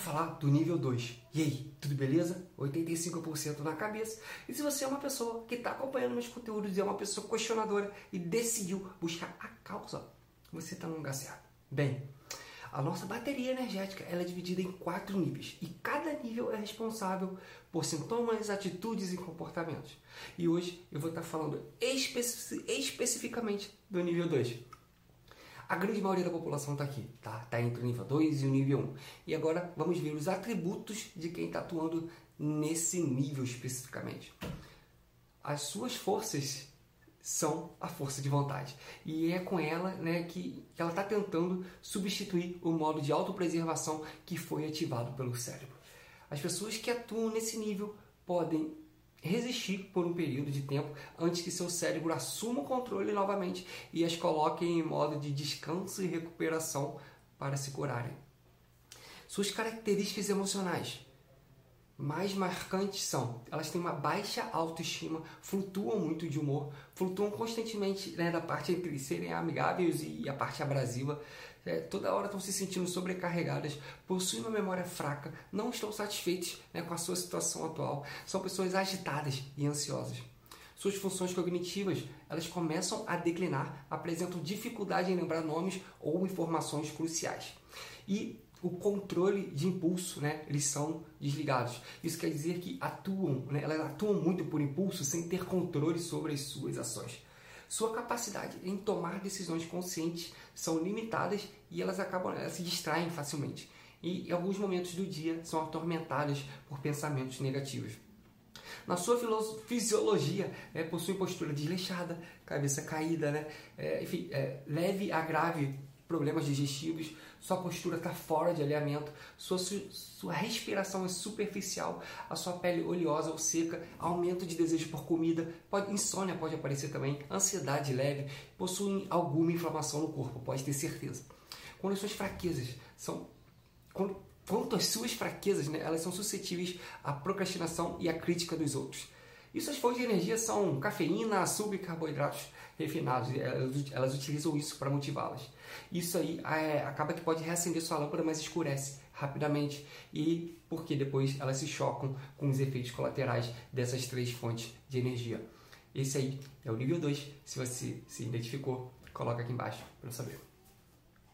falar do nível 2. E aí, tudo beleza? 85% na cabeça. E se você é uma pessoa que está acompanhando meus conteúdos e é uma pessoa questionadora e decidiu buscar a causa, você está no lugar certo. Bem, a nossa bateria energética ela é dividida em quatro níveis e cada nível é responsável por sintomas, atitudes e comportamentos. E hoje eu vou estar falando especi especificamente do nível 2. A grande maioria da população está aqui, tá? Está entre o nível 2 e o nível 1. E agora vamos ver os atributos de quem está atuando nesse nível especificamente. As suas forças são a força de vontade. E é com ela né, que, que ela está tentando substituir o modo de autopreservação que foi ativado pelo cérebro. As pessoas que atuam nesse nível podem resistir por um período de tempo antes que seu cérebro assuma o controle novamente e as coloque em modo de descanso e recuperação para se curarem. Suas características emocionais mais marcantes são elas têm uma baixa autoestima, flutuam muito de humor, flutuam constantemente né, da parte entre serem amigáveis e a parte abrasiva, é, toda hora estão se sentindo sobrecarregadas, possuem uma memória fraca, não estão satisfeitos né, com a sua situação atual, são pessoas agitadas e ansiosas. Suas funções cognitivas elas começam a declinar, apresentam dificuldade em lembrar nomes ou informações cruciais. E o controle de impulso, né? Eles são desligados. Isso quer dizer que atuam, né? Elas atuam muito por impulso sem ter controle sobre as suas ações. Sua capacidade em tomar decisões conscientes são limitadas e elas acabam elas se distraem facilmente. E em alguns momentos do dia são atormentadas por pensamentos negativos. Na sua fisiologia, é, possui postura desleixada, cabeça caída, né? É, enfim, é, leve a grave problemas digestivos, sua postura está fora de alinhamento, sua, sua respiração é superficial, a sua pele oleosa ou seca, aumento de desejo por comida, pode, insônia pode aparecer também, ansiedade leve, possuem alguma inflamação no corpo, pode ter certeza. Quando as suas fraquezas são. Quando, quanto às suas fraquezas, né, elas são suscetíveis à procrastinação e à crítica dos outros. E suas fontes de energia são cafeína, açúcar e carboidratos refinados. Elas, elas utilizam isso para motivá-las. Isso aí é, acaba que pode reacender sua lâmpada, mas escurece rapidamente. E porque depois elas se chocam com os efeitos colaterais dessas três fontes de energia. Esse aí é o nível 2. Se você se identificou, coloca aqui embaixo para eu saber.